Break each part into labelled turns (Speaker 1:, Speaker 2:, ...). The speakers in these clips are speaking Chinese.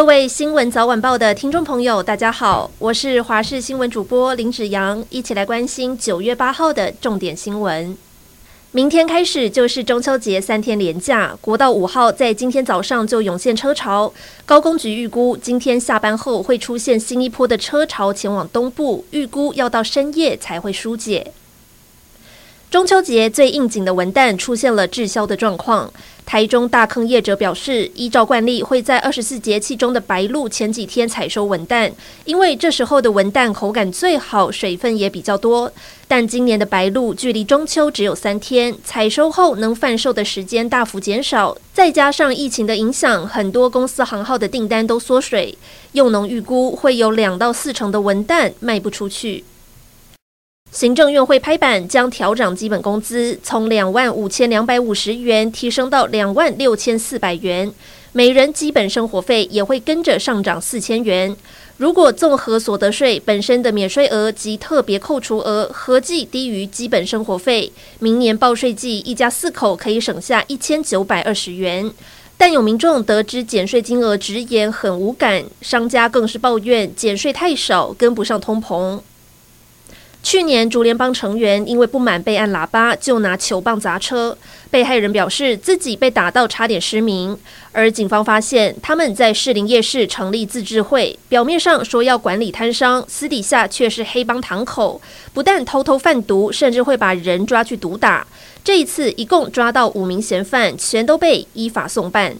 Speaker 1: 各位新闻早晚报的听众朋友，大家好，我是华视新闻主播林子阳，一起来关心九月八号的重点新闻。明天开始就是中秋节三天连假，国道五号在今天早上就涌现车潮。高工局预估，今天下班后会出现新一波的车潮前往东部，预估要到深夜才会疏解。中秋节最应景的文旦出现了滞销的状况。台中大坑业者表示，依照惯例会在二十四节气中的白露前几天采收文旦，因为这时候的文旦口感最好，水分也比较多。但今年的白露距离中秋只有三天，采收后能贩售的时间大幅减少，再加上疫情的影响，很多公司行号的订单都缩水，用农预估会有两到四成的文旦卖不出去。行政院会拍板，将调涨基本工资，从两万五千两百五十元提升到两万六千四百元，每人基本生活费也会跟着上涨四千元。如果综合所得税本身的免税额及特别扣除额合计低于基本生活费，明年报税季一家四口可以省下一千九百二十元。但有民众得知减税金额直言很无感，商家更是抱怨减税太少，跟不上通膨。去年，竹联帮成员因为不满被按喇叭，就拿球棒砸车。被害人表示自己被打到差点失明，而警方发现他们在士林夜市成立自治会，表面上说要管理摊商，私底下却是黑帮堂口，不但偷偷贩毒，甚至会把人抓去毒打。这一次一共抓到五名嫌犯，全都被依法送办。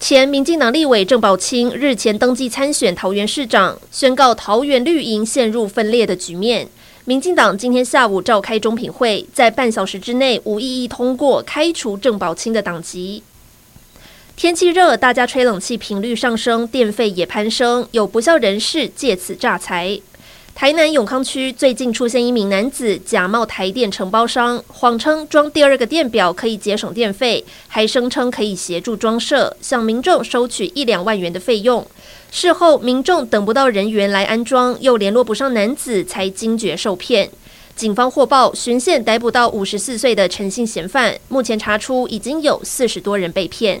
Speaker 1: 前民进党立委郑宝清日前登记参选桃园市长，宣告桃园绿营陷入分裂的局面。民进党今天下午召开中评会，在半小时之内无异议通过开除郑宝清的党籍。天气热，大家吹冷气频率上升，电费也攀升，有不肖人士借此诈财。台南永康区最近出现一名男子假冒台电承包商，谎称装第二个电表可以节省电费，还声称可以协助装设，向民众收取一两万元的费用。事后民众等不到人员来安装，又联络不上男子，才惊觉受骗。警方获报，巡线逮捕到五十四岁的陈姓嫌犯，目前查出已经有四十多人被骗。